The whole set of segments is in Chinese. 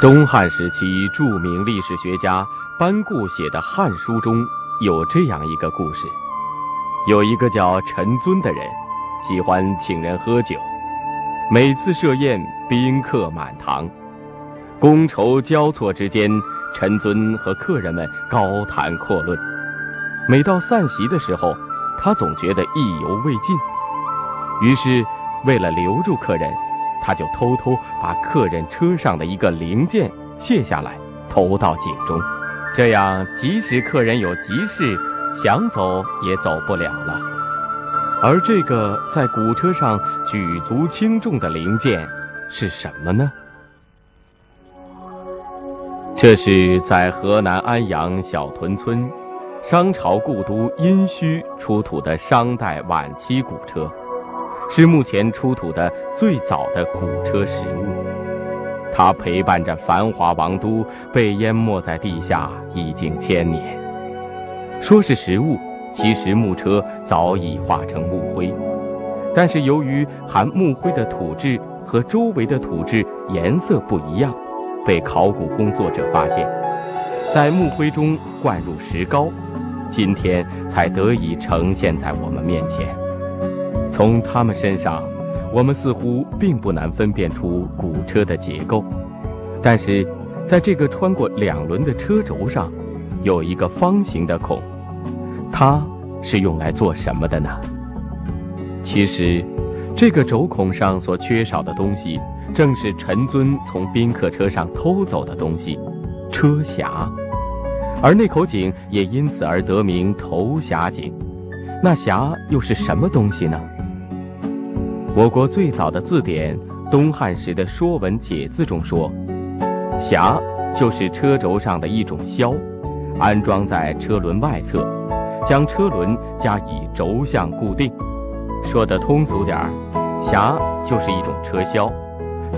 东汉时期著名历史学家班固写的《汉书》中有这样一个故事：有一个叫陈尊的人，喜欢请人喝酒，每次设宴宾客满堂，觥筹交错之间，陈尊和客人们高谈阔论。每到散席的时候，他总觉得意犹未尽，于是为了留住客人。他就偷偷把客人车上的一个零件卸下来，投到井中，这样即使客人有急事，想走也走不了了。而这个在古车上举足轻重的零件是什么呢？这是在河南安阳小屯村，商朝故都殷墟出土的商代晚期古车。是目前出土的最早的古车实物，它陪伴着繁华王都，被淹没在地下已经千年。说是实物，其实木车早已化成木灰，但是由于含木灰的土质和周围的土质颜色不一样，被考古工作者发现，在木灰中灌入石膏，今天才得以呈现在我们面前。从他们身上，我们似乎并不难分辨出古车的结构，但是，在这个穿过两轮的车轴上，有一个方形的孔，它是用来做什么的呢？其实，这个轴孔上所缺少的东西，正是陈尊从宾客车上偷走的东西——车匣，而那口井也因此而得名头匣井。那匣又是什么东西呢？我国最早的字典《东汉时的说文解字》中说：“匣就是车轴上的一种销，安装在车轮外侧，将车轮加以轴向固定。说得通俗点儿，匣就是一种车销，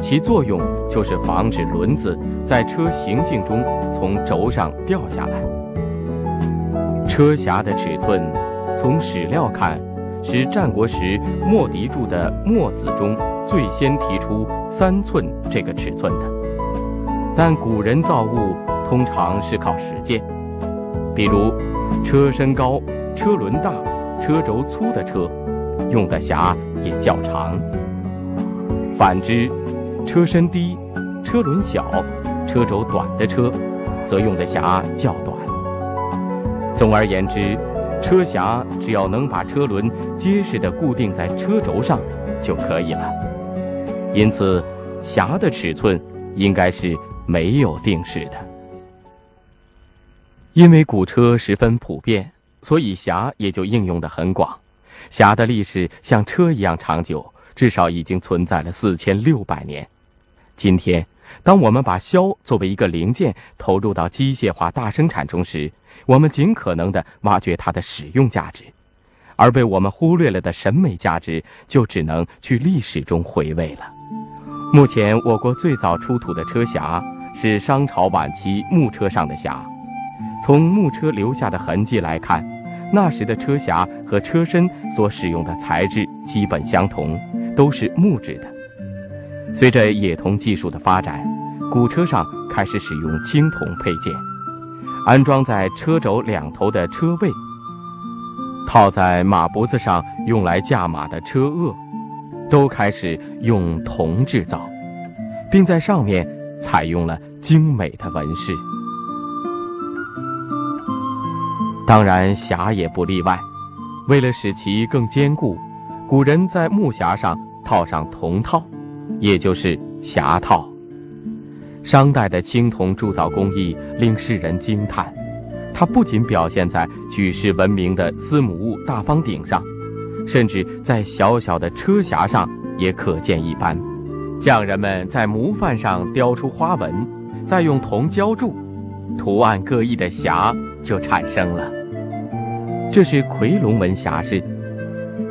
其作用就是防止轮子在车行进中从轴上掉下来。车匣的尺寸，从史料看。”是战国时墨翟著的《墨子》中最先提出三寸这个尺寸的，但古人造物通常是靠实践，比如车身高、车轮大、车轴粗的车，用的匣也较长；反之，车身低、车轮小、车轴短的车，则用的匣较短。总而言之。车匣只要能把车轮结实地固定在车轴上就可以了，因此匣的尺寸应该是没有定式的。因为古车十分普遍，所以匣也就应用的很广。匣的历史像车一样长久，至少已经存在了四千六百年。今天。当我们把箫作为一个零件投入到机械化大生产中时，我们尽可能地挖掘它的使用价值，而被我们忽略了的审美价值就只能去历史中回味了。目前我国最早出土的车匣是商朝晚期木车上的匣，从木车留下的痕迹来看，那时的车匣和车身所使用的材质基本相同，都是木质的。随着冶铜技术的发展，古车上开始使用青铜配件，安装在车轴两头的车位，套在马脖子上用来驾马的车轭，都开始用铜制造，并在上面采用了精美的纹饰。当然，匣也不例外。为了使其更坚固，古人在木匣上套上铜套。也就是匣套。商代的青铜铸造工艺令世人惊叹，它不仅表现在举世闻名的司母戊大方鼎上，甚至在小小的车匣上也可见一斑。匠人们在模范上雕出花纹，再用铜浇铸，图案各异的匣就产生了。这是夔龙纹匣式。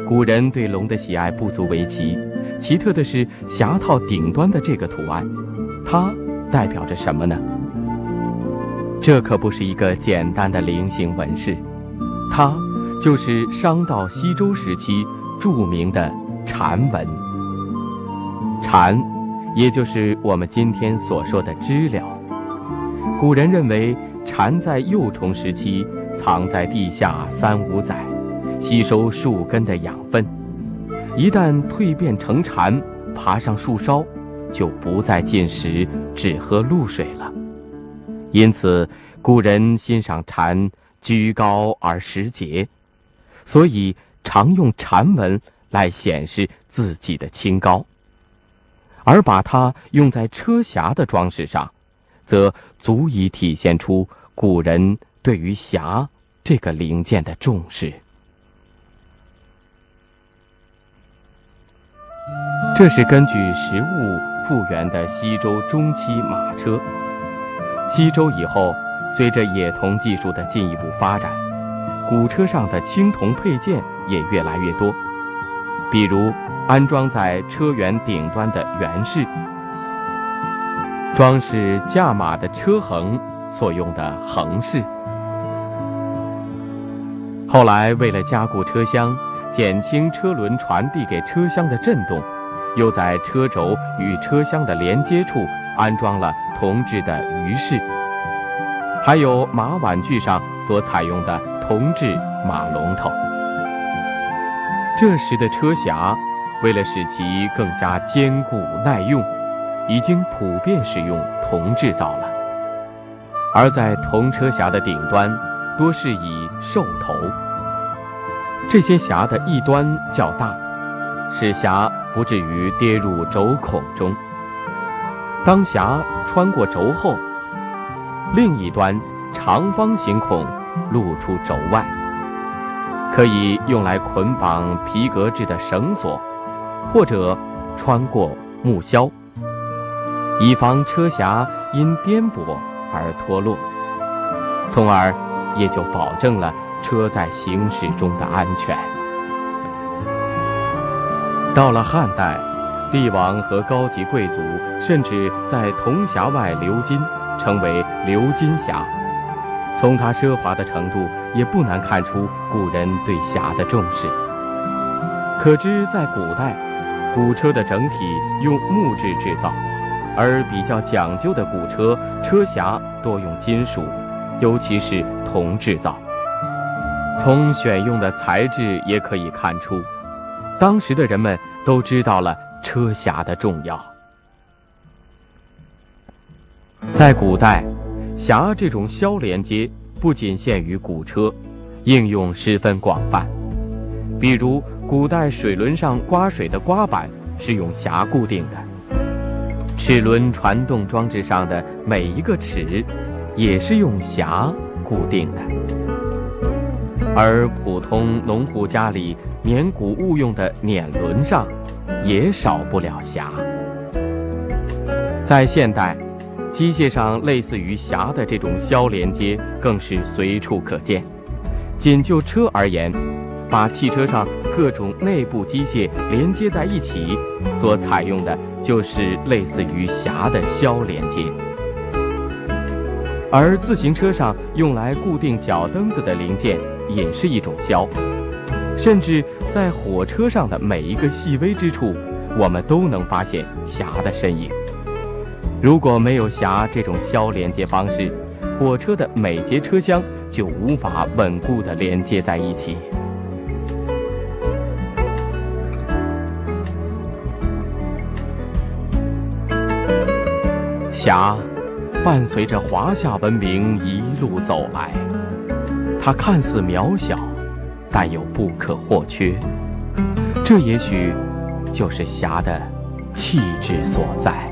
古人对龙的喜爱不足为奇。奇特的是，匣套顶端的这个图案，它代表着什么呢？这可不是一个简单的菱形纹饰，它就是商到西周时期著名的蝉纹。蝉，也就是我们今天所说的知了。古人认为，蝉在幼虫时期藏在地下三五载，吸收树根的养分，一旦蜕变成蝉，爬上树梢，就不再进食，只喝露水了。因此，古人欣赏蝉居高而时节，所以常用蝉纹来显示自己的清高。而把它用在车匣的装饰上，则足以体现出古人对于匣这个零件的重视。这是根据实物复原的西周中期马车。西周以后，随着冶铜技术的进一步发展，古车上的青铜配件也越来越多，比如安装在车辕顶端的辕饰，装饰驾马的车横所用的横饰。后来，为了加固车厢，减轻车轮传递给车厢的震动，又在车轴与车厢的连接处。安装了铜制的鱼饰，还有马碗具上所采用的铜制马龙头。这时的车匣，为了使其更加坚固耐用，已经普遍使用铜制造了。而在铜车匣的顶端，多是以兽头。这些匣的一端较大，使匣不至于跌入轴孔中。当匣穿过轴后，另一端长方形孔露出轴外，可以用来捆绑皮革制的绳索，或者穿过木销，以防车匣因颠簸而脱落，从而也就保证了车在行驶中的安全。到了汉代。帝王和高级贵族甚至在铜匣外鎏金，称为鎏金匣。从它奢华的程度，也不难看出古人对匣的重视。可知，在古代，古车的整体用木质制造，而比较讲究的古车车匣多用金属，尤其是铜制造。从选用的材质也可以看出，当时的人们都知道了。车匣的重要，在古代，匣这种销连接不仅限于古车，应用十分广泛。比如，古代水轮上刮水的刮板是用匣固定的，齿轮传动装置上的每一个齿也是用匣固定的，而普通农户家里碾谷物用的碾轮上。也少不了匣。在现代，机械上类似于匣的这种销连接更是随处可见。仅就车而言，把汽车上各种内部机械连接在一起，所采用的就是类似于匣的销连接。而自行车上用来固定脚蹬子的零件也是一种销。甚至在火车上的每一个细微之处，我们都能发现匣的身影。如果没有匣这种销连接方式，火车的每节车厢就无法稳固地连接在一起。匣伴随着华夏文明一路走来，它看似渺小。但又不可或缺，这也许就是侠的气质所在。